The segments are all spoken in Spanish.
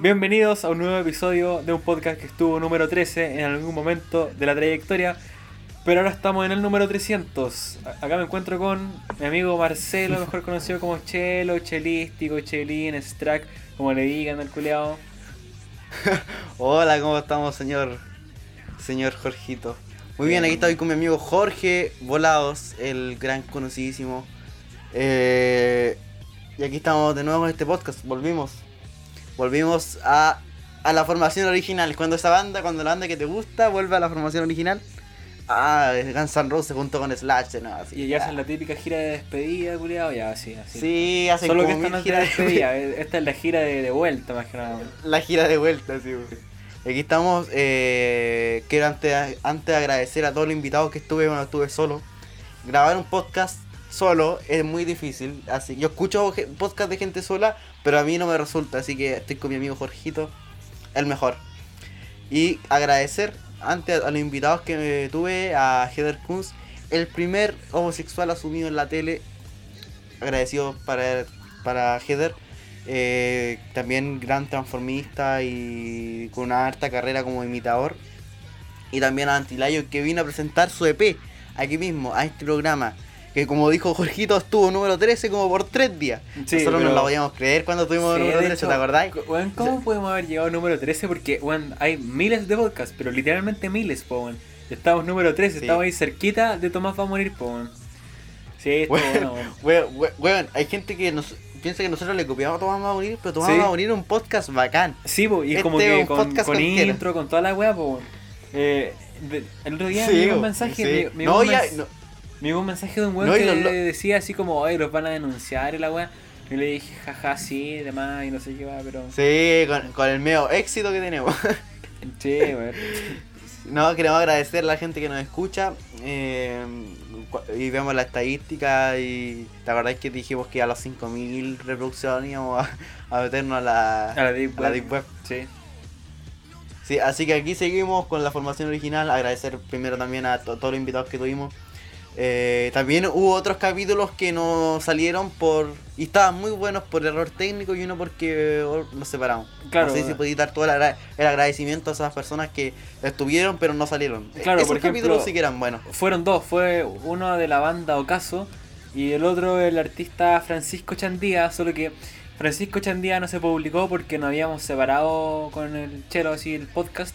Bienvenidos a un nuevo episodio de un podcast que estuvo número 13 en algún momento de la trayectoria, pero ahora estamos en el número 300. A- Acá me encuentro con mi amigo Marcelo, mejor conocido como Chelo, Chelístico, Chelín, Strack, como le digan al culeado. Hola, ¿cómo estamos, señor? Señor Jorgito. Muy bien, aquí estoy con mi amigo Jorge Volados, el gran conocidísimo. Eh, y aquí estamos de nuevo en este podcast. Volvimos. Volvimos a, a la formación original. Cuando esa banda, cuando la banda que te gusta vuelve a la formación original. Ah, Guns N' Roses junto con Slash, ¿no? Así, Y ya hacen la típica gira de despedida, culeado, ya así, así. Sí, hacen Solo que esta no es de giras de- despedida, eh, esta es la gira de, de vuelta más que nada. La gira de vuelta, sí. Aquí estamos. Eh, quiero antes, antes agradecer a todos los invitados que estuve cuando estuve solo. Grabar un podcast solo es muy difícil. Así yo escucho podcast de gente sola, pero a mí no me resulta. Así que estoy con mi amigo Jorgito, el mejor. Y agradecer antes a los invitados que tuve a Heather Kunz, el primer homosexual asumido en la tele. Agradecido para, para Heather. Eh, también gran transformista y con una harta carrera como imitador. Y también a Antilayo que vino a presentar su EP aquí mismo, a este programa. Que como dijo Jorgito, estuvo número 13 como por tres días. Sí, Nosotros no pero- lo podíamos creer cuando tuvimos Sí, número de 13, hecho, ¿te acordáis? co- weón, ¿Cómo podemos haber llegado número 13? Porque weón, hay miles de podcasts, pero literalmente miles, po. Estamos número 13, Sí. estamos ahí cerquita de Tomás va a morir, po, weón. Sí, bueno, weón, weón, hay gente que nos piensa que nosotros le copiamos a Tomás va a morir, pero Tomás va a morir un podcast bacán. Sí, po, y Este como que con, con intro, con toda la weá, po. Eh, el otro día me llegó un mensaje, me, me no, un ya, mens- no, me llegó un mensaje de un weón No, y que los lo- decía así como, oye, los van a denunciar y la weá. Y le dije, jaja, sí, demás, y no sé qué va, pero. Sí, con, con el medio éxito que tenemos. Sí, weón. No, queremos agradecer a la gente que nos escucha. eh, y vemos la estadística. Y la verdad es que dijimos que a las 5000 reproducciones íbamos a, a meternos a la, A la Deep a la Web. Deep Web. Sí. Sí, así que aquí seguimos con la formación original. Agradecer primero también a to- todos los invitados que tuvimos. Eh, también hubo otros capítulos que no salieron por. y estaban muy buenos por error técnico y uno porque oh, nos separamos. Claro. No sé si podéis dar todo el, agra- el agradecimiento a esas personas que estuvieron pero no salieron. Claro, Esos por ejemplo, capítulos sí que eran buenos. Fueron dos, fue uno de la banda Ocaso y el otro el artista Francisco Chandía, solo que Francisco Chandía no se publicó porque nos habíamos separado con el Chelo así el podcast.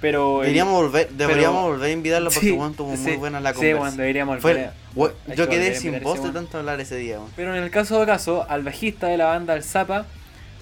Pero el- Deberíamos volver, deberíamos pero- volver a invitarlo porque Sí, weón, tuvo sí, muy buena la Sí, conversa. bueno, deberíamos Fue- volver. hay yo que quedé sin voz de tanto hablar ese día. Pero en el caso de Ocaso, al bajista de la banda, al Zapa,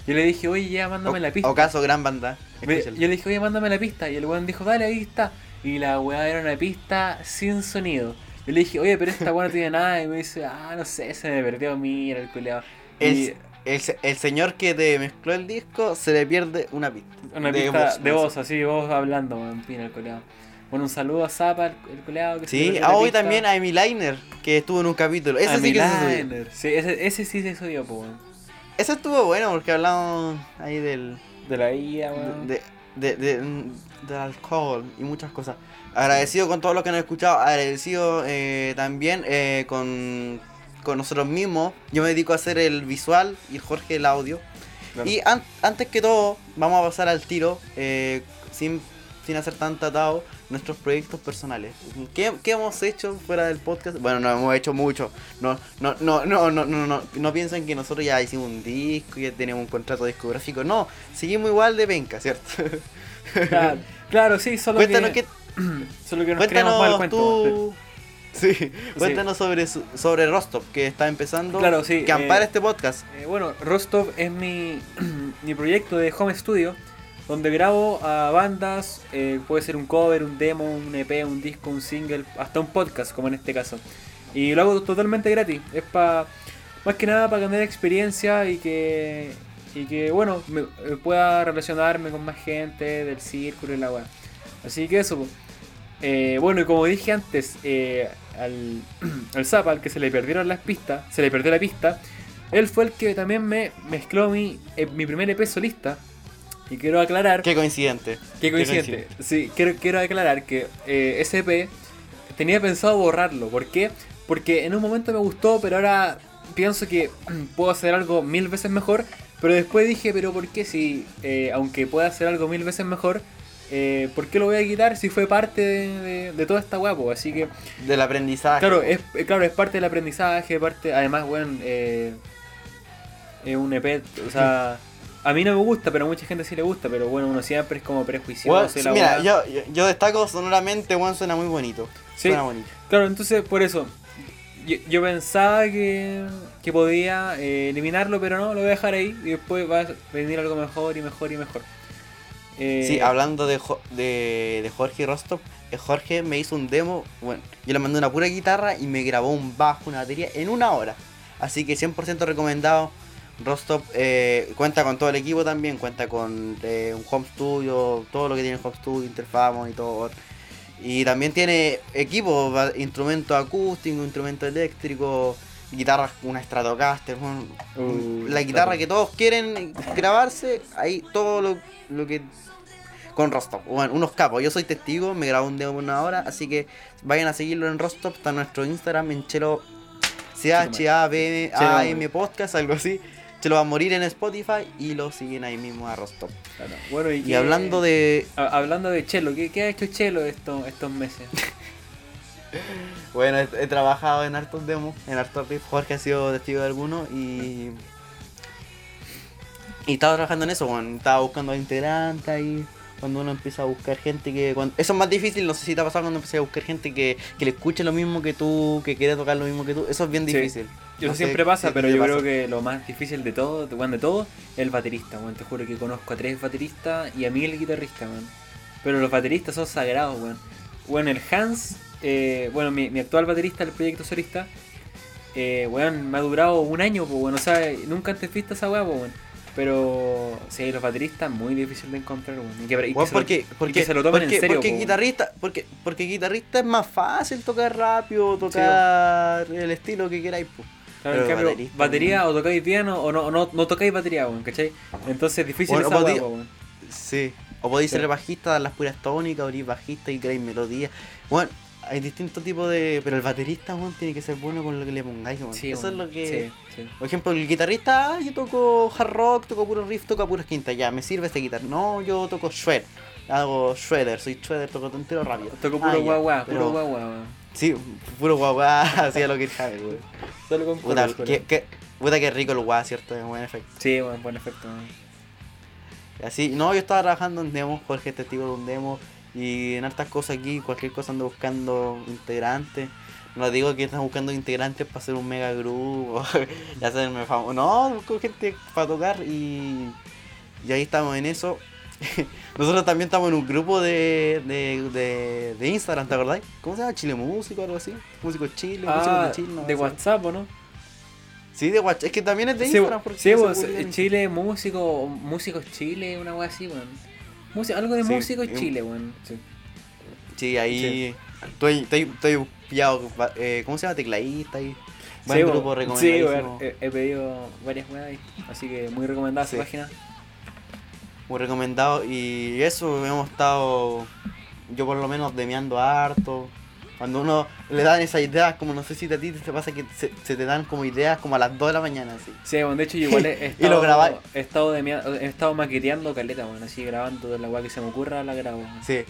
yo le dije, oye, ya mándame la pista. O caso gran banda. Me- yo le dije, oye, mándame la pista. Y el weón dijo, dale, ahí está. Y la weá era una pista sin sonido. Yo le dije, oye, pero esta weá no tiene nada. Y me dice, ah, no sé, se me perdió, mira el culeado. El, el, el señor que te mezcló el disco se le pierde una pista. una de pista voz, de voz, así, vos hablando, weón, pina el culeado. Bueno, un saludo a Zapa, el, el culeado. que Sí, ah, hoy también a Amy Liner, que estuvo en un capítulo. Ese A sí que se subió. Miliner. Sí, ese, ese sí se subió, po, weón. Ese estuvo bueno porque hablamos ahí del. De la IA, de, de, de- del alcohol y muchas cosas. Agradecido con todos los que nos han escuchado, agradecido eh, también eh, con, con nosotros mismos. Yo me dedico a hacer el visual y Jorge el audio. Claro. Y an- antes que todo, vamos a pasar al tiro, eh, sin, sin hacer tan atado, nuestros proyectos personales. ¿Qué, qué hemos hecho fuera del podcast? Bueno, no hemos hecho mucho. No, no, no, no, no, no, no, no piensen que nosotros ya hicimos un disco, ya tenemos un contrato discográfico. No, seguimos igual de penca, ¿cierto? Claro, claro, sí, solo Cuéntanos que, qué, solo que nos creamos mal cuéntanos cuento. tú. Sí, cuéntanos sobre su- sobre Rostov, que está empezando, Claro, sí, que ampara eh, este podcast. Eh, bueno, Rostov es mi, mi proyecto de home studio, donde grabo a bandas, eh, puede ser un cover, un demo, un EP, un disco, un single, hasta un podcast, como en este caso. Y lo hago totalmente gratis. Es para, más que nada, para ganar experiencia y que, y que bueno, me, pueda relacionarme con más gente del círculo y la weá. Así que eso, po. Eh, bueno, y como dije antes, eh, al, al Zapa, al que se le perdieron las pistas, se le perdió la pista, él fue el que también me mezcló mi, eh, mi primer EP solista. Y quiero aclarar. Qué coincidente. Qué coincidente. Sí, quiero, quiero aclarar que ese EP tenía pensado borrarlo. ¿Por qué? Porque en un momento me gustó, pero ahora pienso que puedo hacer algo mil veces mejor. Pero después dije, pero ¿por qué si, aunque pueda hacer algo mil veces mejor, eh, ¿por qué lo voy a quitar si fue parte de, de- de toda esta guapo? Así que, Del aprendizaje. claro, es, eh, claro, es parte del aprendizaje, parte, además, bueno, eh, es un EP, o sea, a mí no me gusta, pero a mucha gente sí le gusta, pero bueno, uno siempre es como prejuicioso. Weón, la mira, yo, yo, yo destaco sonoramente, weón, suena muy bonito. Sí. Suena bonito. Claro, entonces por eso. Yo, yo pensaba que, que podía eh, eliminarlo, pero no, lo voy a dejar ahí y después va a venir algo mejor y mejor y mejor. Eh, Sí, hablando de, Jo- de, de Jorge Rostov, eh, Jorge me hizo un demo, bueno, yo le mandé una pura guitarra y me grabó un bajo, una batería en una hora. Así que 100% recomendado. Rostov eh, cuenta con todo el equipo también, cuenta con eh, un home studio, todo lo que tiene el home studio, interfaz, monitor. Y también tiene equipo, instrumentos acústicos, instrumentos eléctricos, guitarras, una Stratocaster, Uh, la guitarra claro. que todos quieren grabarse, ahí todo lo, lo que con Rostov, bueno, unos capos, yo soy testigo, me grabó un demo por una hora, así que vayan a seguirlo en Rostov, está en nuestro Instagram en Chelo C H A B A M podcast, algo así. Chelo va a morir en Spotify y lo siguen ahí mismo a Rostov. Claro. Bueno, y, hablando de ha- hablando de Chelo, ¿qué, qué ha hecho Chelo estos, estos meses? Bueno, he, he trabajado en hartos demos, en hartos riffs. Jorge ha sido testigo de algunos y. Y estaba trabajando en eso, bueno, estaba buscando integrantes ahí. Cuando uno empieza a buscar gente que. cuando- eso es más difícil, no sé si te ha pasado cuando empecé a buscar gente que, que le escuche lo mismo que tú, que quiere tocar lo mismo que tú. Eso es bien Sí. difícil. Eso No sé siempre pasa, pero yo pasa. creo que lo más difícil de todo, de, bueno, de todo, es el baterista, weón. Te juro que conozco a tres bateristas y a mí el guitarrista, weón. Pero los bateristas son sagrados, weón. Bueno, el Hans, eh, bueno, mi, mi actual baterista del proyecto solista, eh, weón, me ha durado un año, pues, weón. O sea, nunca antes visto esa weá, pues, weón. Pero, sí, los bateristas muy difícil de encontrar, weón. Y que, y que Bueno, se lo- porque, y porque, que se lo tomen porque, en serio, porque po, guitarrista, porque, porque guitarrista es más fácil tocar rápido, tocar el estilo que queráis. po. Claro, en pero cambio, baterista, batería o tocáis piano o no, o no, no tocáis batería, weón, ¿cachai? Entonces es difícil Bueno, esa podía-. Sí. O podéis Sí. ser bajista, dar las puras tónicas, o eres bajista y creáis melodías. Bueno, hay distintos tipos de. Pero el baterista, tiene que ser bueno con lo que le pongáis. Sí, Eso es lo que. Sí, sí. Por ejemplo, el guitarrista, ah, yo toco hard rock, toco puro riff, toco puras quintas, ya, me sirve esta guitarra. No, yo toco shred. Hago shredder, soy shredder, toco tontero rápido. Toco Ah, puro ya, guagua, pero- puro guagua, weón. Sí, puro guagua, hacía lo que sabe, weón. Solo con Puta, qué, qué, puta que rico el guá, ¿cierto? Buen efecto. Sí, weón, buen efecto. Así, no, yo estaba trabajando en demos, Jorge es testigo de un demo y en hartas cosas aquí, cualquier cosa ando buscando integrantes. No digo que están buscando integrantes para hacer un mega grupo y hacerme famoso. No, busco gente para tocar y, y ahí estamos en eso. Nosotros también estamos en un grupo de, de, de, de Instagram, ¿te acordáis? ¿Cómo se llama? Chile Músico o algo así. Músico Chile, Músicos Ah, de Chile. no de. WhatsApp, ¿o no? Sí, de WhatsApp. Es que también es de Sí, Instagram. bo- porque sí, vos, publica en- Chile, músico, músicos Chile, una weá así, weón. Algo de Sí, músicos y un- Chile, weón. Sí. Sí, ahí estoy, estoy, estoy pillado, eh, ¿cómo se llama? Tecladista ahí. Buen grupo weón. Sí, he, he pedido varias weas ahí, así que muy recomendada esa página. Muy recomendado. Y eso, hemos estado, yo por lo menos, demeando harto. Cuando uno le dan esas ideas, como no sé si a ti te pasa que se, se te dan como ideas como a las 2 de la mañana, así. Sí, bueno, de hecho yo igual he, he Y lo estado, grabáis. he estado, de he estado maqueteando caleta, bueno, así grabando de la weá que se me ocurra, la grabo. Sí.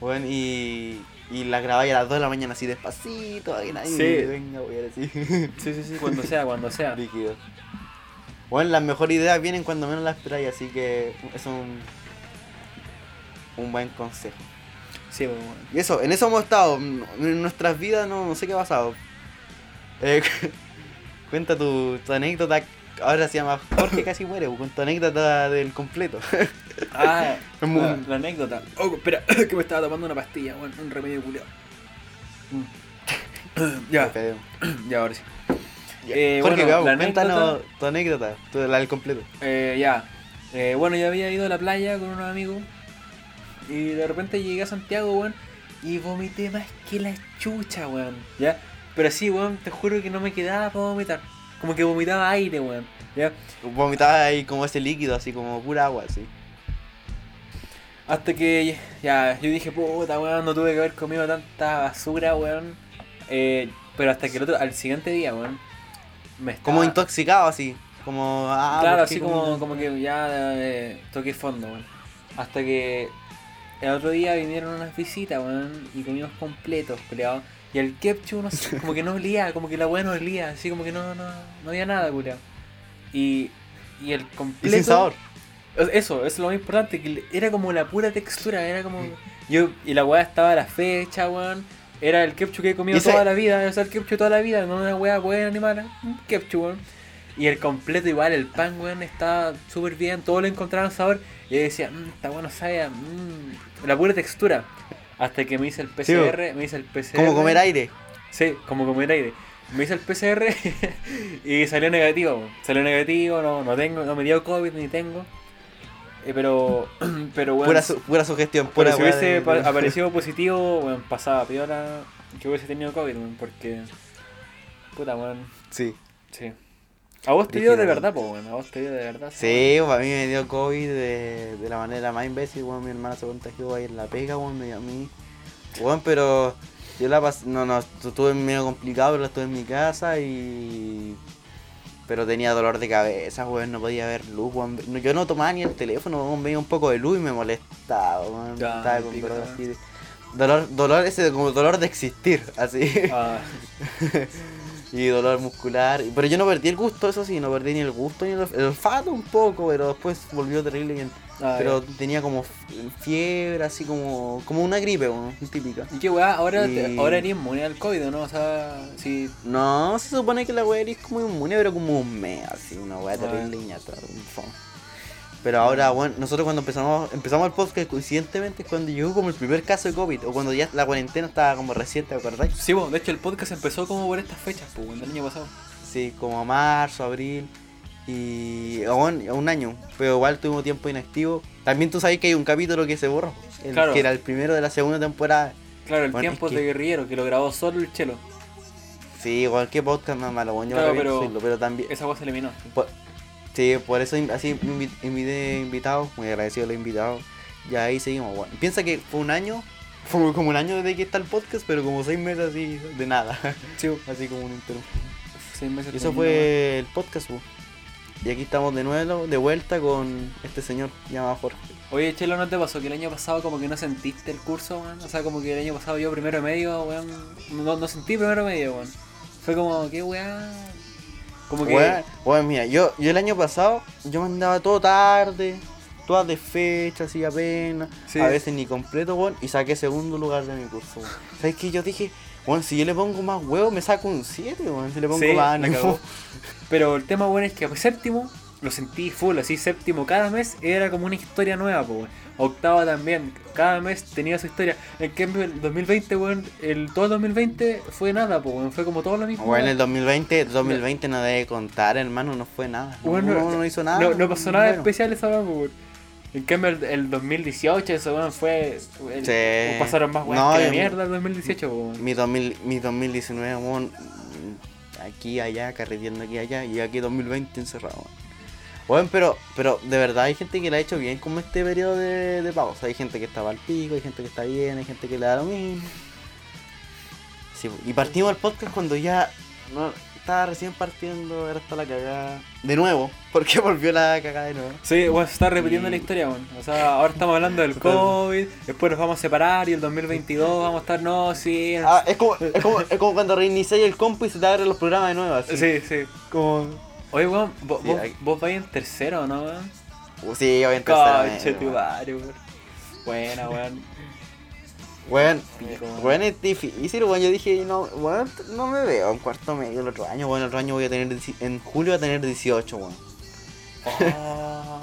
Bueno, y, y la grabáis a las 2 de la mañana así despacito, para que nadie Sí. venga, voy a decir. Sí, sí, sí, cuando sea, cuando sea. Líquido. Bueno, las mejores ideas vienen cuando menos las esperáis, así que es un, un buen consejo. Sí, bueno. Y eso, en eso hemos estado. En nuestras vidas no, no sé qué ha pasado. Eh, cuenta tu, tu anécdota. Ahora se llama Jorge casi muere, con tu anécdota del completo. Ah, la, la anécdota. Oh, espera, que me estaba tomando una pastilla, weón, un remedio culiao. ya, Qué feo. ya, ahora sí. Ya. Eh, Jorge, bueno, vamos, cuéntanos anécdota- tu anécdota, tu, la del completo. Eh, ya. Eh, bueno, yo había ido a la playa con unos amigos. Y de repente llegué a Santiago, weón. Y vomité más que la chucha, weón. ¿Ya? Pero sí, weón, te juro que no me quedaba para vomitar. Como que vomitaba aire, weón. ¿Ya? Vomitaba ahí como ese líquido, así como pura agua, así. Hasta que ya, yo dije, puta, weón, no tuve que haber comido tanta basura, weón. Eh, pero hasta que el otro, al siguiente día, weón. Me estaba... Como intoxicado, así. Como, ah, claro, ¿por qué así como, como que ya eh, toqué fondo, weón. Hasta que el otro día vinieron unas visitas, weón, y comimos completos, culiao. Y el ketchup, no sé, como que no olía, como que la weá no olía, así como que no, no, no había nada, culiao. Y, y el Y completo. sin sabor. Eso, eso es lo más importante, que era como la pura textura, era como... Yo, y la weá estaba a la fecha, weón. Era el ketchup que he comido toda la vida, o sea, el ketchup toda la vida, no una weá buena ni mala, un ketchup, weón. Y el completo igual, el pan, weón, estaba súper bien, todo le encontraban sabor. Y yo decía, mmm, está bueno, sabe, a- mm", la pura textura. Hasta que me hice el Sí, PCR, me hice el PCR. Como comer aire. Sí, como comer aire. Me hice el PCR y salió negativo. Salió negativo, no, no tengo, no me dio COVID ni tengo. Eh, pero, pero bueno, Pura, su- pura sugestión, pero pura si hubiese de- aparecido positivo, bueno, pasaba piola que hubiese tenido COVID, porque. Puta, weón. Sí. Sí. A vos te dio de verdad, po. A vos te dio de verdad. Sí, a mí me dio COVID de, de la manera más imbécil, weón. Mi hermana se contagió ahí en la pega, weón, me dio a mí. Weón, pero yo la pasé, no, no, estuve medio complicado, pero estuve en mi casa y... Pero tenía dolor de cabeza, weón, no podía ver luz, weón. Yo no tomaba ni el teléfono, weón, veía un poco de luz y me molestaba, weón. Ya, Estaba con dolor así de- Dolor, dolor ese como dolor de existir, así. Ah, y dolor muscular. Pero yo no perdí el gusto, eso sí, no perdí ni el gusto ni el, olf- el olfato un poco, pero después volvió terrible bien. ah, pero tenía como fiebre, así como como una gripe, weón, típica. ¿Y qué weá? Ahora, te- Y- ahora eres inmune al COVID, ¿no? O sea, si. No, se supone que la weá es como inmune, pero como un mes, así, una weá Ah. terrible ñata, un fo. Pero ahora, bueno, nosotros cuando empezamos empezamos el podcast, coincidentemente es cuando llegó como el primer caso de COVID, o cuando ya la cuarentena estaba como reciente, ¿te acordáis? Sí, bueno, de hecho el podcast empezó como por estas fechas, pues, del año pasado. Sí, como marzo, abril y bueno, un año, pero igual tuvimos tiempo inactivo. También tú sabes que hay un capítulo que se borró, el Claro. que era el primero de la segunda temporada. Claro, el Bueno, tiempo que- de guerrillero, que lo grabó solo el chelo. Sí, igual que podcast más malo, bueno, yo Claro, pero- decirlo, pero también Esa weá se eliminó. por- sí, por eso así invi- invité invitados, muy agradecido a los invitados. Y ahí seguimos, bueno. Piensa que fue un año, fue como un año desde que está el podcast, pero como seis meses así de nada, Sí, así como un interrupción. seis meses Y eso fue el podcast, bu. Y aquí estamos de nuevo, de vuelta con este señor llamado Jorge. Oye, Chelo, ¿no te pasó que el año pasado como que no sentiste el curso, weón? O sea, como que el año pasado yo primero medio, weón, no, no sentí primero medio, weón. Fue como, qué weá. Como que... Bueno, bueno, mira, yo, yo el año pasado, yo mandaba todo tarde, todas de fecha, así apenas, Sí. a veces ni completo, weón, y saqué segundo lugar de mi curso, weón. ¿Sabes qué? Yo dije, bueno, si yo le pongo más huevo, me saco un 7, weón, si le pongo Sí, más. Pero el tema, bueno, es que séptimo lo sentí full, así séptimo cada mes era como una historia nueva, pues, weón. Octava también, cada mes tenía su historia. En cambio, el 2020, weón, el, todo el 2020 fue nada, pues, weón, fue como todo lo mismo. Bueno, el weón. 2020, 2020 no debe contar, hermano, no fue nada. Bueno, no, no hizo nada. No, no pasó nada bueno. especial esa weón, pues. En cambio, el, el 2018, eso, weón, fue. el- Sí. Pasaron más weón No, que la y- mierda el 2018, pues, weón. Mi, 2000, mi 2019, weón, aquí, allá, carreteando aquí, allá, y aquí 2020 encerrado. Bueno, pero, pero de verdad hay gente que le ha hecho bien como este periodo de, de pausa. Hay gente que estaba al pico, hay gente que está bien, hay gente que le da lo mismo. Sí, y partimos el podcast cuando ya no, estaba recién partiendo, ahora está la cagada. De nuevo, porque volvió la cagada de nuevo. Sí, bueno, se está repitiendo Y- la historia, weón. O sea, ahora estamos hablando del COVID, después nos vamos a separar y el 2022 vamos a estar, no, sí. Ah, es como, es como, es como cuando reiniciáis el compu y se te abren los programas de nuevo. Así. sí, sí. Como... Oye, weón, vos, Sí, vos, hay- vos vais en tercero, ¿no, weón? Uh, Sí, voy en media, tu weón. madre, weón. Buena, weón. Weón, weón. weón, es difícil, weón. Yo dije, no, weón, no me veo en cuarto medio el otro año. Bueno, el otro año voy a tener, en julio voy a tener 18, weón. Oh,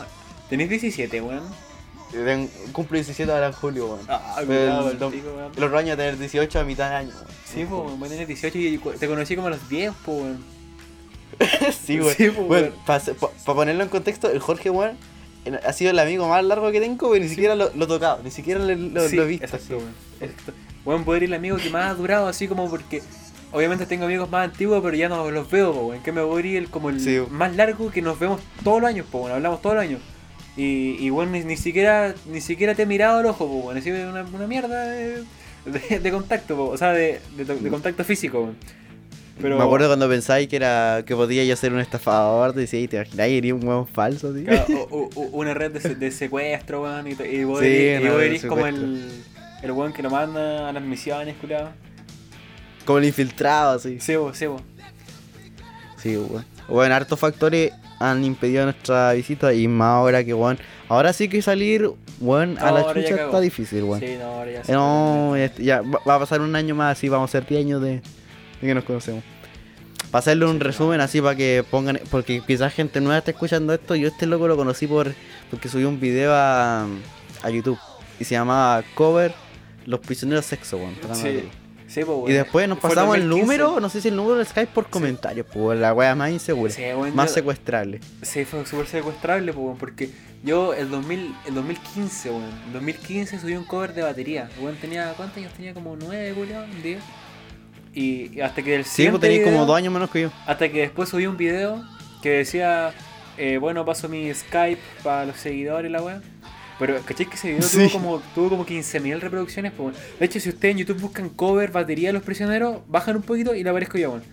Tenés 17, weón. Ten- Cumplo 17 ahora en julio, weón. Ah, El, cuidado, el pico, weón. el otro año voy a tener 18 a mitad de año, weón. Sí, weón, voy a tener 18 y te conocí como a los 10, pues, weón. sí, weón. Sí, pues, Weón, weón. Para ponerlo en contexto, el Jorge, weón, en- ha sido el amigo más largo que tengo, pero ni siquiera lo, lo he tocado, ni siquiera lo, lo- Sí, lo he visto. Exacto. Exacto. Weón, poder ir el amigo que más ha durado, así como porque. Obviamente tengo amigos más antiguos, pero ya no los veo, po, weón. Que me voy a ir el, como el Sí. más largo que nos vemos todos los años, po, weón. Hablamos todos los años. Y, y bueno, ni, ni siquiera ni siquiera te he mirado el ojo, po, weón. Así una, una mierda de, de, de contacto, po, o sea, de, de, de contacto físico, weón. Pero, Me acuerdo cuando pensáis que era que podía yo ser un estafador, decía, y te imagináis, iría un huevo falso, tío. claro, o- o- una red de, de secuestro, weón, y, vos Sí, eres, y vos como el, el weón que lo manda a las misiones, culiado. Como el infiltrado, así. Sí, vos, sí. Sí, weón. Bueno, hartos factores han impedido nuestra visita y más ahora que, weón. Ahora sí que salir, weón, a la chucha está difícil, weón. Sí, no, ahora ya se No, este, ya va va a pasar un año más así, vamos a ser 10 años de, de que nos conocemos. Para hacerle un resumen así para que pongan, porque quizás gente nueva está escuchando esto, yo este loco lo conocí por porque subió un video a, a YouTube y se llamaba Cover Los Prisioneros Sexo, Sí. Sí, pues, Y después nos el pasamos el 2015. número, no sé si el número del Skype por comentarios, pues la wea más insegura, Sí, weón, más yo- secuestrable. Sí, fue súper secuestrable, pues, weón, porque yo el 2000, el 2015, weón, el 2015 subí un cover de batería. Weón tenía, ¿cuántos años tenía? Como 9, weón, 10. Y, hasta que el Sí, siguiente pues tenéis como dos años menos que yo. Hasta que después subí un video que decía, eh, bueno, paso mi Skype para los seguidores la weá. Pero, ¿cachai que ese video Sí. tuvo como, tuvo como 15.000 reproducciones? Pues, de hecho, si ustedes en YouTube buscan cover, batería de los prisioneros, bajan un poquito y le aparezco yo, weón.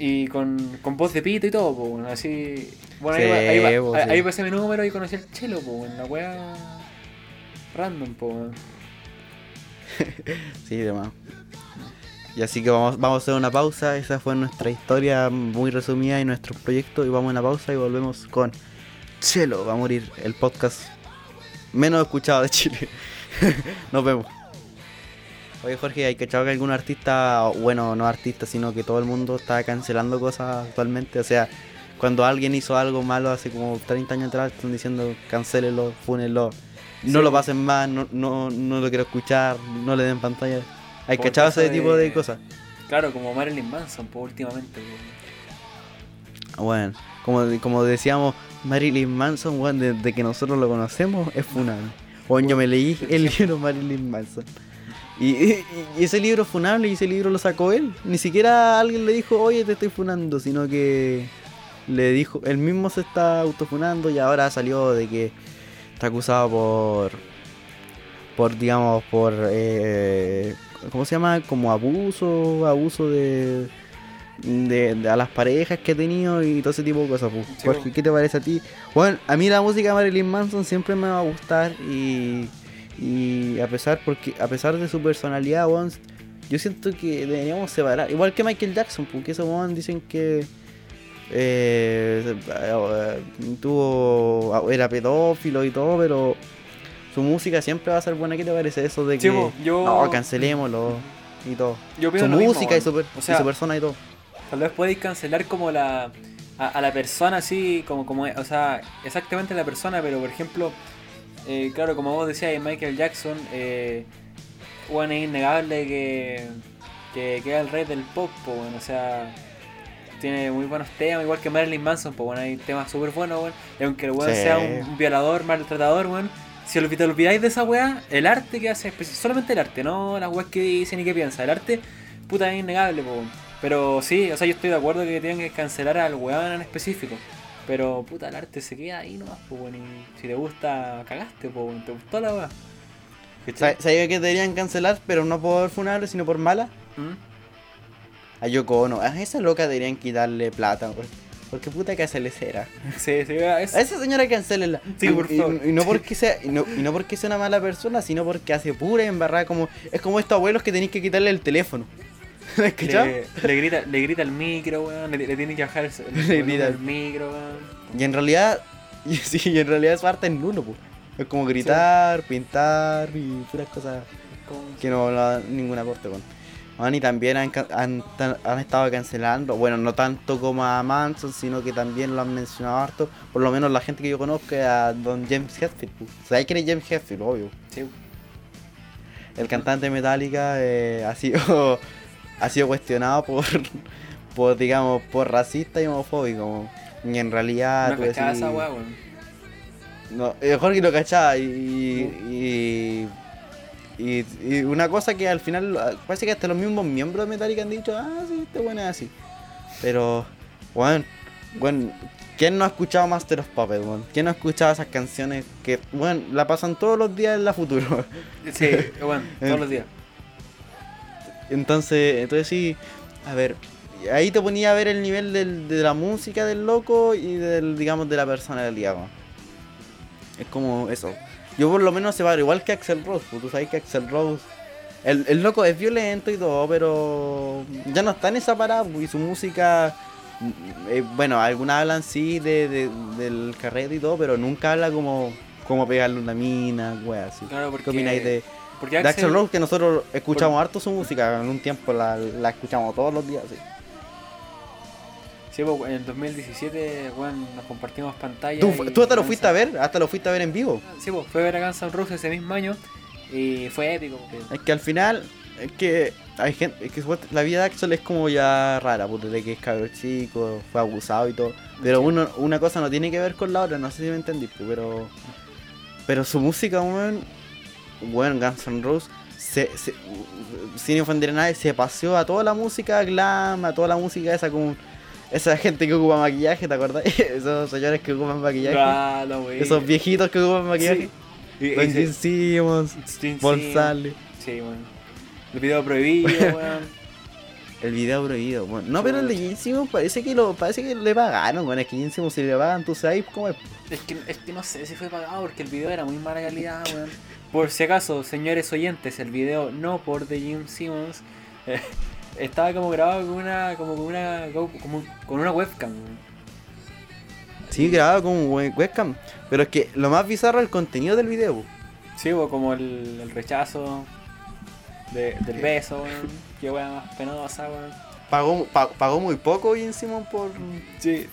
Y con, con voz de pito y todo, pues. Así. Bueno, ahí, va- ahí, va- pues, ahí sí. pasé mi número y conocí al chelo, pues, weón. La weá. Random, pues, weón. Sí, demás. Y así que vamos, vamos a hacer una pausa. Esa fue nuestra historia muy resumida y nuestro proyecto. Y vamos a una pausa y volvemos con Chelo. Va a morir el podcast menos escuchado de Chile. Nos vemos. Oye Jorge, hay que echar que algún artista, bueno, no artista, sino que todo el mundo está cancelando cosas actualmente. O sea, cuando alguien hizo algo malo hace como 30 años atrás, están diciendo cancélelo, fúnenlo, no Sí. lo pasen más, no, no, no lo quiero escuchar, no le den pantalla. Hay caso ese tipo de cosas. Claro, como Marilyn Manson, pues, últimamente, weón. Bueno, como, como decíamos, Marilyn Manson, bueno, desde que nosotros lo conocemos, es funable. Bueno, yo me leí el libro Marilyn Manson. Y, y- y ese libro es funable y ese libro lo sacó él. Ni siquiera alguien le dijo, oye, te estoy funando, sino que le dijo, él mismo se está autofunando y ahora salió de que está acusado por, por digamos, por, eh, ¿cómo se llama? Como abuso, abuso de, de, de a las parejas que ha tenido y todo ese tipo de cosas. pues. Sí, pues. ¿qué te parece a ti? Bueno, a mí la música de Marilyn Manson siempre me va a gustar y, y a pesar porque a pesar de su personalidad, yo siento que deberíamos separar. Igual que Michael Jackson, porque esos weón dicen que eh, eh, tuvo era pedófilo y todo, pero su música siempre va a ser buena. ¿Qué te parece eso de que yo- no, cancelémoslo y todo? Yo Su mismo, música y, su, per- O y sea, su persona y todo. Tal vez podéis cancelar como la a, a la persona así, como, como o sea, exactamente la persona, pero por ejemplo, eh, claro, como vos decías, Michael Jackson, eh, bueno, es innegable que, que, que es el rey del pop, po, bueno, o sea, tiene muy buenos temas, igual que Marilyn Manson, pues bueno, hay temas súper buenos, bueno, y aunque el weón Sí. sea un, un violador, maltratador, weón, si te olvidáis de esa weá, el arte que hace, pues, solamente el arte, no las weas que dicen y que piensan, el arte, puta, es innegable, weón. Pero sí, o sea, yo estoy de acuerdo que tienen que cancelar al weón en específico. Pero puta, el arte se queda ahí nomás, pues weón. Y si te gusta, cagaste, pues weón. ¿Te gustó la weá? ¿Sabes que deberían cancelar, pero no por funable, sino por mala? ¿Mm? A Yoko Ono. A esa loca deberían quitarle plata, güey. Porque puta que se le cera. Sí, sí, es, A esa señora cancelenla. Sí, por y- favor. Y, no porque sea, y no, y no porque sea una mala persona, sino porque hace pura embarrada como. Es como estos abuelos que tenéis que quitarle el teléfono. Le, le grita, le grita al micro, weón. Le, le tiene que bajar el, el, Le grita. del micro, weón. Y en realidad. Y sí, y en realidad es parte en uno, pues. Es como gritar, pintar y puras cosas Como- que no da ningún aporte, weón. Bueno, y también han, han, han estado cancelando, bueno, no tanto como a Manson, sino que también lo han mencionado harto, por lo menos la gente que yo conozco, a don James Hetfield. pues. ¿Sabes quién es James Hetfield? Obvio. Sí, El cantante de Metallica eh, ha sido ha sido cuestionado por, por digamos, por racista y homofóbico. Y en realidad... no esa no, eh, Jorge lo cachaba y, y, y, y una cosa que al final ah, parece que hasta los mismos miembros de Metallica han dicho, ah, sí, este bueno es así. Pero, bueno, bueno, ¿quién no ha escuchado Master of Puppets, weón? ¿Quién no ha escuchado esas canciones que, bueno, la pasan todos los días en la futuro? Sí, bueno, todos los días. Entonces, entonces sí, a ver, ahí te ponía a ver el nivel del- de la música del loco y del, digamos, de la personalidad, weón. Es como eso. Yo por lo menos se va igual que Axel Rose, pues tú sabes que Axel Rose. El, el loco es violento y todo, pero ya no está en esa parada, pues, y su música. mm, eh, bueno, algunas hablan sí de, de- del carrete y todo, pero nunca habla como, como pegarle una mina, wea, así. Claro, porque. ¿Qué opináis de, porque de Axel Axel- Rose? Que nosotros escuchamos harto su música, en un tiempo la, la escuchamos todos los días, sí. Sí, pues, en el 2017, weón, nos compartimos pantalla. ¿Tú, y tú hasta lo fuiste a ver, hasta lo fuiste a ver en vivo. Sí, pues fue a ver a Guns N' Roses ese mismo año y fue épico. porque- Es que al final, es que hay gente, es que la vida de Axel es como ya rara, pues desde que es cabro chico, fue abusado y todo. Pero uno, una cosa no tiene que ver con la otra, no sé si me entendí, pues, pero. Pero su música, weón, weón, Guns N' Roses, se, se- sin ofender a nadie, se paseó a toda la música glam, a toda la música esa como. Esa gente que ocupa maquillaje, ¿te acordás? Esos señores que ocupan maquillaje. Esos viejitos que ocupan maquillaje. Sí. Don Gene Simmons, Stanley. Sí, weón. El video prohibido, weón. El video prohibido, bueno. No, pero el de Gene Simmons parece que lo, parece que le pagaron, bueno, es que Gene si le pagan, tú sabes cómo es. Es que, es que no sé si fue pagado porque el video era muy mala calidad, weón. Por si acaso, señores oyentes, el video no por The Jim Simmons eh, estaba como grabado con una como con una como con una webcam. Sí, grabado con webcam. Pero es que lo más bizarro es el contenido del video. Sí, como el, el rechazo de- del beso, weón. Qué weón más penosa, weón. Pagó, pa- pagó muy poco Gene Simmons por, Sí,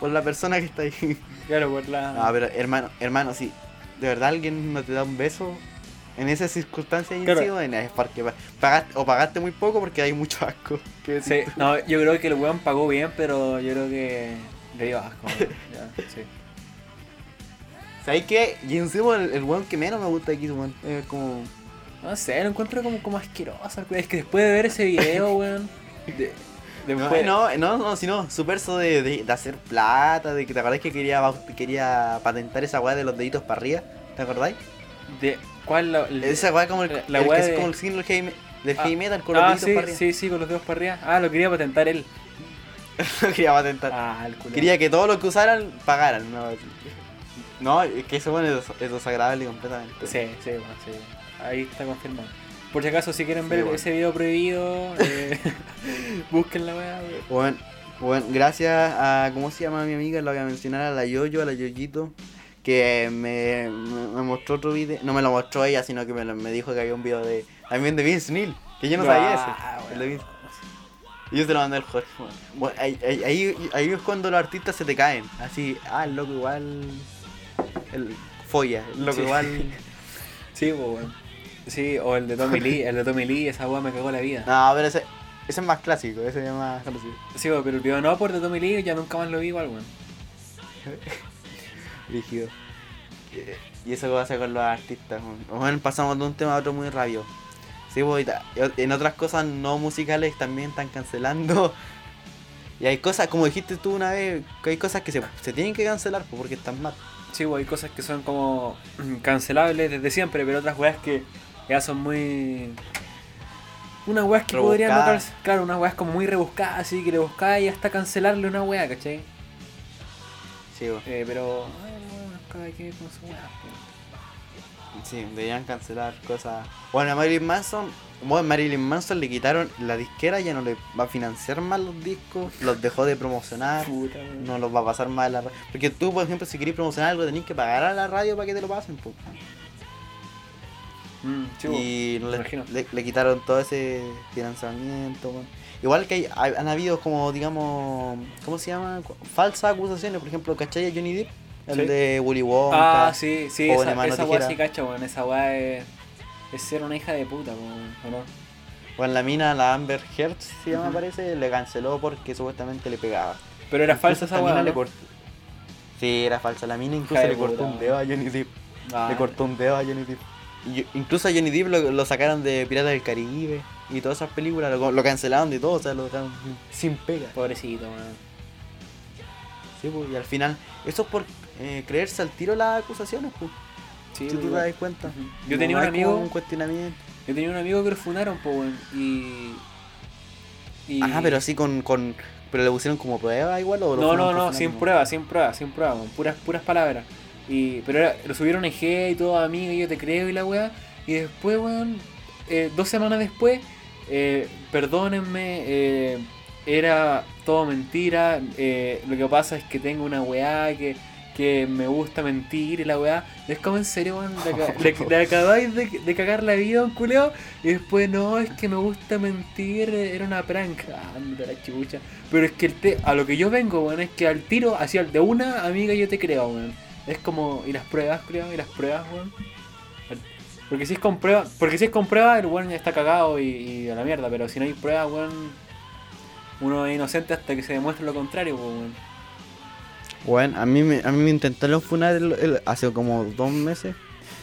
por la persona que está ahí. claro, por la. No, pero hermano, hermano, si de verdad alguien no te da un beso en esas circunstancias Claro. Simmons, es porque pa- pagaste, o pagaste muy poco porque hay mucho asco. Sí, no, yo creo que el weón pagó bien, pero yo creo que le dio asco. Ya, sí. ¿Sabes qué? Simmons es el, el weón que menos me gusta aquí, weón. Es como... No sé, lo encuentro como, como asqueroso. Es que después de ver ese video, weón. de- No, después, no, no, no, sino su verso de, de, de hacer plata, de que te acordás que quería, quería patentar esa weá de los deditos para arriba, ¿te acordáis? De, ¿Cuál la, el- Esa weá como el, la- la el weá que de- es como el signo del del Ah, heavy metal con los Ah, deditos sí, para arriba. sí, sí, con los dedos para arriba. Ah, lo quería patentar él. No quería patentar. Ah, el culo. quería que todo lo que usaran pagaran. No, no es que eso bueno es, es desagradable completamente. Sí, sí, bueno, sí. Ahí está confirmado. Por si acaso, si quieren Sí, ver bueno. ese video prohibido, eh, busquen la weá. Bueno, bueno, gracias a, ¿cómo se llama mi amiga? La voy a mencionar a la Yoyo, a la Yoyito, que me, me, me mostró otro video, no me lo mostró ella, sino que me, me dijo que había un video de, también de Vince Neil, que yo no sabía Ah, ese, el weón. de Vince. Y yo se lo mandé al Jorge. bueno. Bueno, ahí, ahí, ahí, es cuando los artistas se te caen, así, ah, el loco igual, el folla, el loco Sí. igual... Sí, pues, weón. Sí, o el de Tommy Lee, el de Tommy Lee, esa weá me cagó la vida. No, pero ese, ese es más clásico, ese es más conocido. Sí, weón, pero el video no por de Tommy Lee ya nunca más lo vi igual, weón. Rígido. Y eso que pasa con los artistas. Bueno, pasamos de un tema a otro muy rabio. Sí, pues, en otras cosas no musicales también están cancelando. Y hay cosas, como dijiste tú una vez, que hay cosas que se, se tienen que cancelar pues, porque están mal. Sí, weón, hay cosas que son como cancelables desde siempre, pero otras weas que ya son muy. Unas weas que podrían Rebuscadas. notarse. Claro, unas weas como muy rebuscadas, así que le buscáis y hasta cancelarle una wea, ¿cachai? Sí, pues. Eh, pero. Cada quien con su. Sí, deberían cancelar cosas. Bueno, a Marilyn Manson, bueno, Marilyn Manson le quitaron la disquera, ya no le va a financiar más los discos, los dejó de promocionar. Puta, no los va a pasar más a la radio. Porque tú, por ejemplo, si querés promocionar algo, tenés que pagar a la radio para que te lo pasen. pues. Mm, y le, le- le quitaron todo ese financiamiento. Igual que hay, hay- han habido como, digamos, ¿cómo se llama? Falsas acusaciones. Por ejemplo, ¿cachai a Johnny Depp? El Sí. de Willy Wonka. Ah, sí, sí, esa, esa tijera. sí cacho, weón. Esa wea es. Es ser una hija de puta, weón, ¿o no? Bueno, la mina, la Amber Heard, llama, Ujú. parece, le canceló porque supuestamente le pegaba. Pero era Incluso falsa esa le ¿no? cortó. Sí, era falsa. La mina incluso Hija le cortó puta, un dedo a Johnny Depp. Ah, Le cortó un dedo a Johnny Depp. Y yo- incluso a Johnny Depp lo, lo sacaron de Piratas del Caribe y todas esas películas, lo, lo cancelaron de todo, o sea, lo dejaron sin pega. Pobrecito, weón. Sí, pues, y al final, eso es por eh, creerse al tiro las acusaciones, pues, Sí, si tú te das cuenta. Yo No tenía un amigo. un cuestionamiento. Yo tenía un amigo que lo funaron, weón, y. Y... Ah, pero así con, con. Pero le pusieron como prueba igual o lo No, no, no, sin prueba, sin prueba, sin prueba, weón, puras, puras palabras. Y, pero era- lo subieron en G y todo, amigo, yo te creo y la weá. Y después, weón, eh, dos semanas después, eh, perdónenme, eh, era todo mentira. eh, lo que pasa es que tengo una weá que, que me gusta mentir y la weá. Es como en serio, weón, le, le- le acabáis de, de cagar la vida un culeo. Y después, no, es que me gusta mentir, era una prank. Ah, la chucha. Pero es que el te- a lo que yo vengo, weón, es que al tiro, hacia el de una amiga yo te creo, weón. Es como, y las pruebas, creo, y las pruebas, weón. Porque si es con prueba, porque si es con prueba, el weón ya está cagado y, y a la mierda, pero si no hay prueba, weón, uno es inocente hasta que se demuestre lo contrario, pues, weón. Bueno, a mí me, a mí me intentaron funar el- el- hace como dos meses.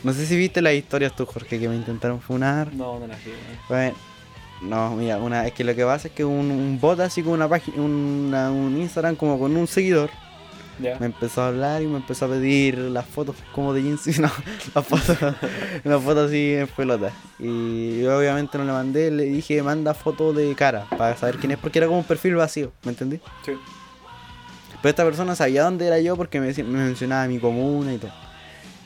No sé si viste las historias tú, Jorge, que me intentaron funar. No, no la sé, weón. Bueno, no, mira, una, es que lo que pasa es que un, un bot así como una página, una- un Instagram como con un seguidor, Ya. me empezó a hablar y me empezó a pedir las fotos como de jeans, no, las fotos, las fotos así en pelota. Y yo obviamente no le mandé, le dije manda fotos de cara para saber quién es, porque era como un perfil vacío, ¿me entendí? Sí. Pero esta persona sabía dónde era yo porque me, me mencionaba mi comuna y todo.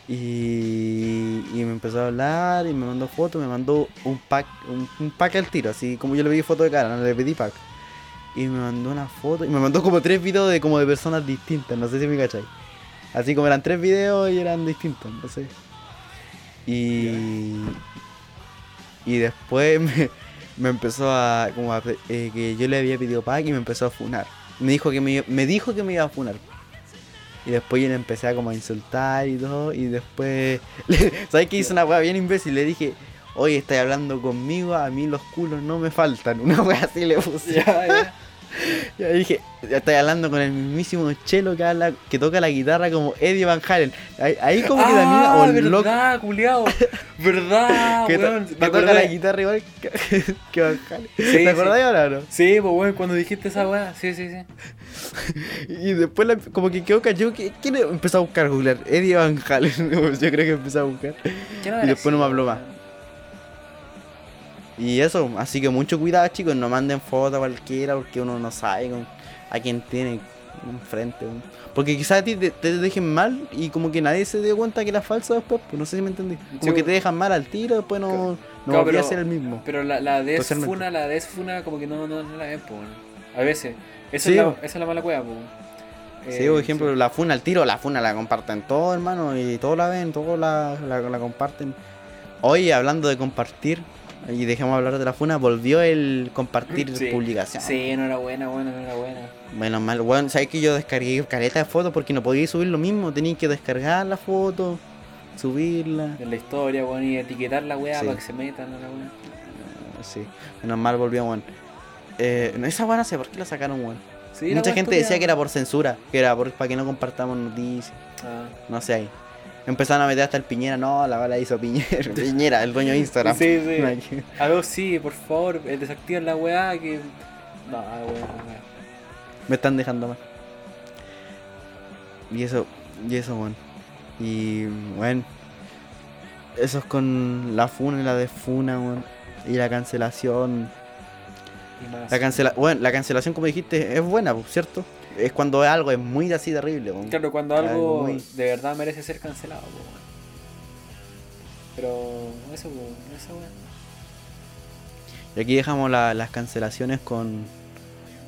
Y, y me empezó a hablar y me mandó fotos, me mandó un pack, un, un pack al tiro, así como yo le pedí foto de cara, no le pedí pack. Y me mandó una foto y me mandó como tres videos de como de personas distintas, no sé si me cachai. Así como eran tres videos y eran distintos, no sé. Y, y después me, me empezó a, como a eh, que yo le había pedido pack y me empezó a funar. Me dijo que me, me dijo que me iba a funar. Y después yo le empecé a como a insultar y todo. Y después, ¿sabes qué hice una weá bien imbécil? Le dije, oye, estás hablando conmigo, a mí los culos no me faltan. Una weá así le puse. Y ahí dije, ya estoy hablando con el mismísimo Chelo que habla, que toca la guitarra como Eddie Van Halen. Ahí, ahí como que mina, ah, o el loco verdad, culiao. Verdad, que, to- toca la guitarra igual que, que Van Halen. Sí, ¿Te sí. acordás ahora o no? Sí, pues weón, cuando dijiste esa weá, sí, sí, sí. Y después la- como que quedó que- ¿Quién empezó a buscar googlear? Eddie Van Halen. Yo creo que empezó a buscar. ¿Qué no Y después no me habló más. Y eso, así que mucho cuidado chicos, no manden fotos a cualquiera porque uno no sabe con- a quién tiene enfrente. Porque quizás a ti te, te dejen mal y como que nadie se dio cuenta que era falso después, pues no sé si me entendí. Como Sí, que te dejan mal al tiro, después no, no a ser el mismo. Pero la, la desfuna, la desfuna, como que no, no, no la ven, pues. A veces. Esa, Sí, es la, esa es la mala cueva, pues. Sí, por ejemplo, la funa al tiro, la funa la comparten todos, hermano, y todos la ven, todos la, la, la comparten. Hoy, hablando de compartir, y dejemos hablar de la funa, volvió el compartir Sí. publicación. Sí, no era buena, buena, no era buena. Menos mal, weón, sabes que yo descargué caleta de fotos porque no podía subir lo mismo, tenía que descargar la foto, subirla. En la historia, weón, y etiquetar la weá Sí. para que se metan a la weá. Ah, Sí, menos mal volvió, weón. Eh, no, esa weá no sé por qué la sacaron, weón. Sí, la Mucha gente decía que era por censura, que era por, para que no compartamos noticias. Ah. No sé ahí. Empezaron a meter hasta el Piñera, no, la bala hizo Piñera, Piñera, el dueño de Instagram. Sí, sí. Algo sí, por favor, eh, desactiven la weá que. No, ah, weá, weá. Me están dejando mal. Y eso, y eso, bueno. Y bueno. Eso es con la funa y la desfuna, weón. Y la cancelación. Y. La cancela bueno, la cancelación, como dijiste, es buena, ¿cierto? Es cuando algo es muy así terrible. Claro, cuando Algo algo muy- de verdad merece ser cancelado, weón. Pero eso, po, eso. Y aquí dejamos la- las cancelaciones con.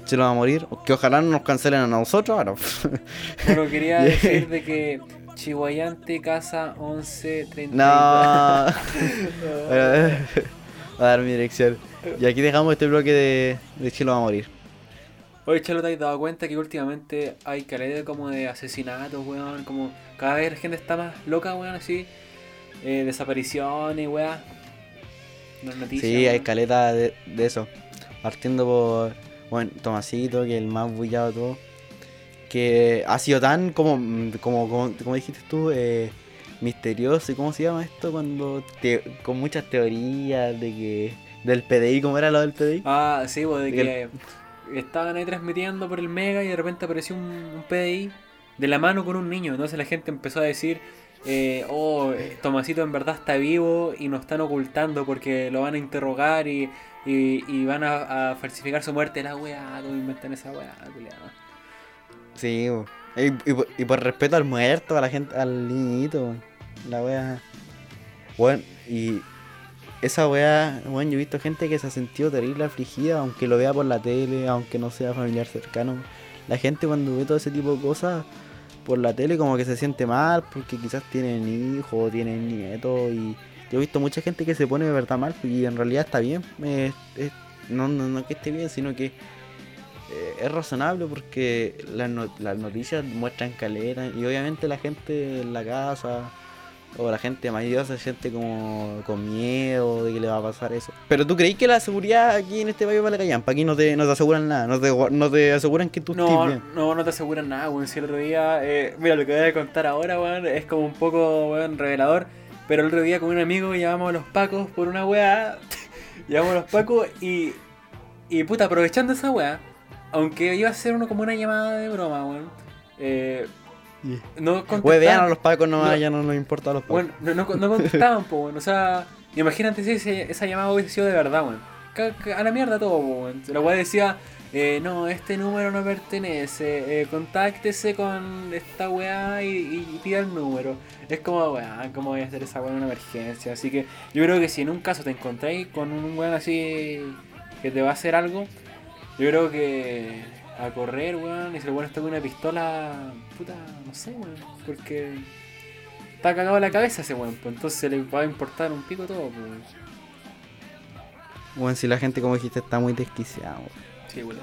Se lo va a morir. o Que ojalá no nos cancelen a nosotros ahora. Bueno, quería decir de que Chihuayante Casa 1130. no. Bueno, Voy a dar mi dirección. Y aquí dejamos este bloque de, de Chilo va a morir. Oye, Chelo, ¿te has dado cuenta que últimamente hay caleta como de asesinatos, weón? Como cada vez la gente está más loca, weón, así. Eh, desapariciones, weón. Las noticias. Sí, hay caleta de, de eso. Partiendo por, bueno, Tomasito, que es el más bullado de todo. Que ha sido tan como, como, como, como dijiste tú, eh, misterioso. ¿Y cómo se llama esto? Cuando te- con muchas teorías de que del PDI, ¿cómo era lo del PDI? Ah, sí, pues de que estaban ahí transmitiendo por el Mega y de repente apareció un, un PDI de la mano con un niño. Entonces la gente empezó a decir eh, oh, Tomasito en verdad está vivo y nos están ocultando porque lo van a interrogar y, y, van a, falsificar su muerte. La weá, como inventan esa weá, culiao. Sí, y, y por- respeto al muerto, a la gente, al niñito, la wea. Bueno, y esa wea, bueno, yo he visto gente que se ha sentido terrible afligida, aunque lo vea por la tele, aunque no sea familiar cercano. La gente cuando ve todo ese tipo de cosas por la tele como que se siente mal porque quizás tienen hijos, tienen nietos y yo he visto mucha gente que se pone de verdad mal y en realidad está bien. no, no, no que esté bien, sino que eh, es razonable porque las, las noticias muestran calera y obviamente la gente en la casa o la gente mayor se siente como con miedo de que le va a pasar eso. Pero tú creí que la seguridad aquí en este país vale callampa, aquí no te, no te aseguran nada, no te, no te aseguran que tú estés No, bien. no, no te aseguran nada, weón. Si el otro día, eh, mira, lo que voy a contar ahora, weón, es como un poco, weón, revelador. Pero el otro día con un amigo llamamos a los pacos por una weá. llamamos a los pacos y, y puta, aprovechando esa weá, aunque iba a ser uno como una llamada de broma, weón. Eh, no a contestaban, los pacos nomás, No. ya no nos importa a los pacos. weón, no, no, no contestaban, po, weón. O sea, imagínate si ese- esa llamada hubiese sido de verdad, weón. A la mierda todo, po, weón. La weá decía, eh, no, este número no pertenece, eh, contáctese con esta weá y, y pida el número. Es como, weá, ¿cómo voy a hacer esa weá en una emergencia? Así que yo creo que si en un caso te encontráis con un weón así que te va a hacer algo, yo creo que a correr, weón, y si el weón está con una pistola, puta, no sé, weón, porque está cagado la cabeza ese weón, pues entonces le va a importar un pico todo, pues. weón. Bueno, si la gente, como dijiste, está muy desquiciada. weón. Sí, weón.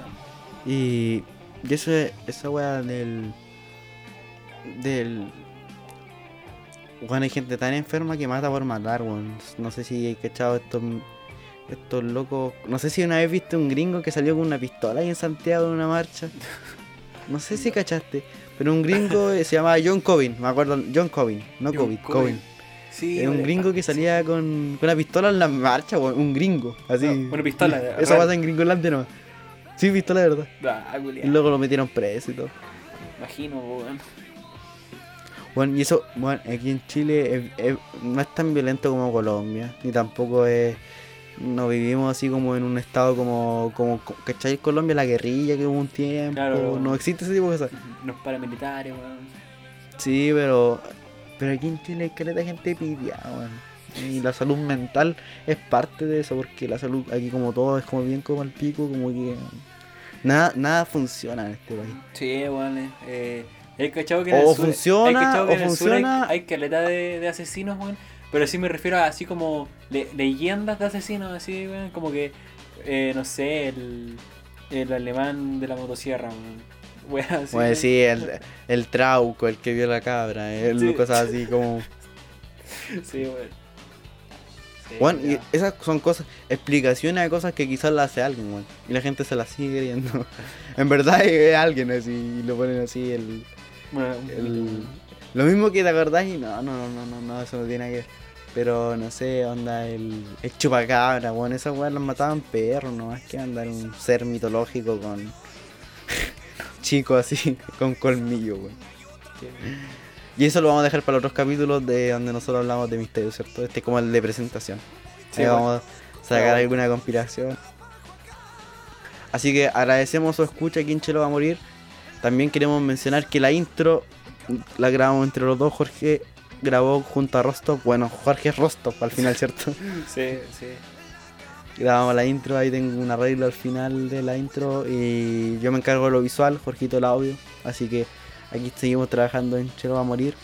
Y, y eso, esa weá del. del. Bueno, hay gente tan enferma que mata por matar, weón. No sé si hay cachado estos. Estos locos. No sé si una vez viste un gringo que salió con una pistola ahí en Santiago en una marcha. No sé si cachaste. Pero un gringo eh, se llamaba John Covin, me acuerdo. John Covin, no John Covin. Covin. Sí, Era un gringo que salía con, con una pistola en la marcha. Un gringo, así. Ah, una pistola, Eso pasa en Gringolandia nomás. Sí, pistola de verdad. Ah, Y luego lo metieron preso y todo. Imagino, weón. Bueno, y eso, bueno, aquí en Chile es- es- no es tan violento como Colombia, ni tampoco es. No vivimos así como en un estado como, como, ¿cachai? Colombia, la guerrilla que hubo un tiempo. Claro. No existe ese tipo de cosas. Los paramilitares, weón. Sí, pero. Pero aquí en Chile hay caleta gente pidiada, weón. Y la salud mental es parte de eso, porque la salud aquí, como todo, es como bien como el pico, como que. Nada, nada funciona en este país. Sí, weón. Eh, hay cachado que en O el sur, funciona, hay que o en el sur hay- funciona- hay, caleta de, de asesinos, weón. Pero sí me refiero a así como le- leyendas de asesinos, así, weón. Como que, eh, no sé, el, el alemán de la motosierra, weón. Weón, así. Bueno, sí, el, el trauco, el que vio la cabra, el, Sí. cosas así como. Sí. Sí, Bueno, y esas son cosas, explicaciones de cosas que quizás las hace alguien, weón. Y la gente se las sigue creyendo. en verdad es alguien así, y lo ponen así, el, Bueno, un el-. Lo mismo que te acordás y no, no, no, no, no, eso no tiene nada que ver. Pero no sé, onda, el, el chupacabra, bueno, esas weas las mataban perros, no más que andar un ser mitológico con. chico así, con colmillo, weón. Y eso lo vamos a dejar para los otros capítulos de donde nosotros hablamos de misterio, ¿cierto? Este es como el de presentación. Sí, Ahí vamos a sacar alguna conspiración. Así que agradecemos su escucha aquí en Chelo va a morir. También queremos mencionar que la intro la grabamos entre los dos. Jorge grabó junto a Rostov. Bueno, Jorge es Rostov al final, ¿cierto? Sí, sí. grabamos la intro, ahí tengo un arreglo al final de la intro. Y yo me encargo de lo visual, Jorgito el audio. Así que aquí seguimos trabajando en Chelo va a morir.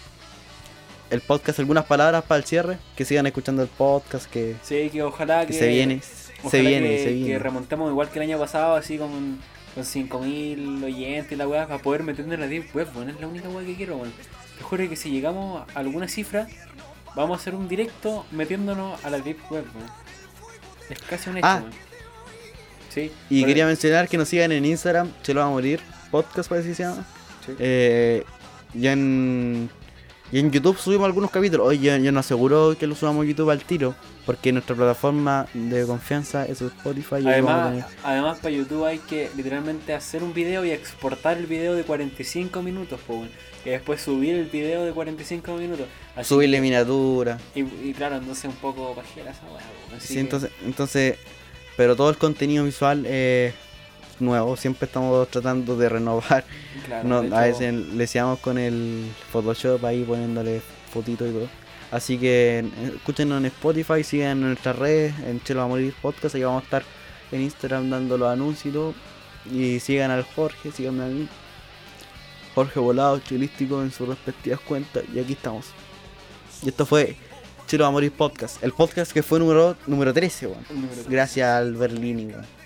El podcast, algunas palabras para el cierre. Que sigan escuchando el podcast, que, Sí, que ojalá que que. se viene. Se viene, que, se viene. que remontemos igual que el año pasado, así con, con 5.000 oyentes y la weá, para poder meternos en la Deep Web, weón. Es la única weá que quiero, weón. Te juro que si llegamos a alguna cifra, vamos a hacer un directo metiéndonos a la Deep Web, weón. Es casi un hecho, Ah. weón. Sí. Y quería mencionar que nos sigan en Instagram, Chelo va a morir, podcast parece que se llama. sí. Eh, ya en, Y en YouTube subimos algunos capítulos. Hoy yo, yo no aseguro que lo subamos a YouTube al tiro, porque nuestra plataforma de confianza es Spotify. y Además, además para YouTube hay que literalmente hacer un video y exportar el video de 45 minutos, po, y después subir el video de 45 minutos. Así subirle que- miniatura. y, y claro, entonces un poco pajera esa weá, Sí, entonces, entonces, pero todo el contenido visual es nuevo. Siempre estamos tratando de renovar. claro, No, de a veces le decíamos con el Photoshop ahí poniéndole fotitos y todo. Así que escúchenos en Spotify, sigan en nuestras redes, en Chelo va a morir podcast, ahí vamos a estar en Instagram dando los anuncios y todo. Y sigan al Jorge, síganme a mí. Jorge Volado, Chilístico en sus respectivas cuentas. Y aquí estamos. Y esto fue Chelo a morir podcast. El podcast que fue número, número 13, weón. número tres. Gracias al Berlini, weón.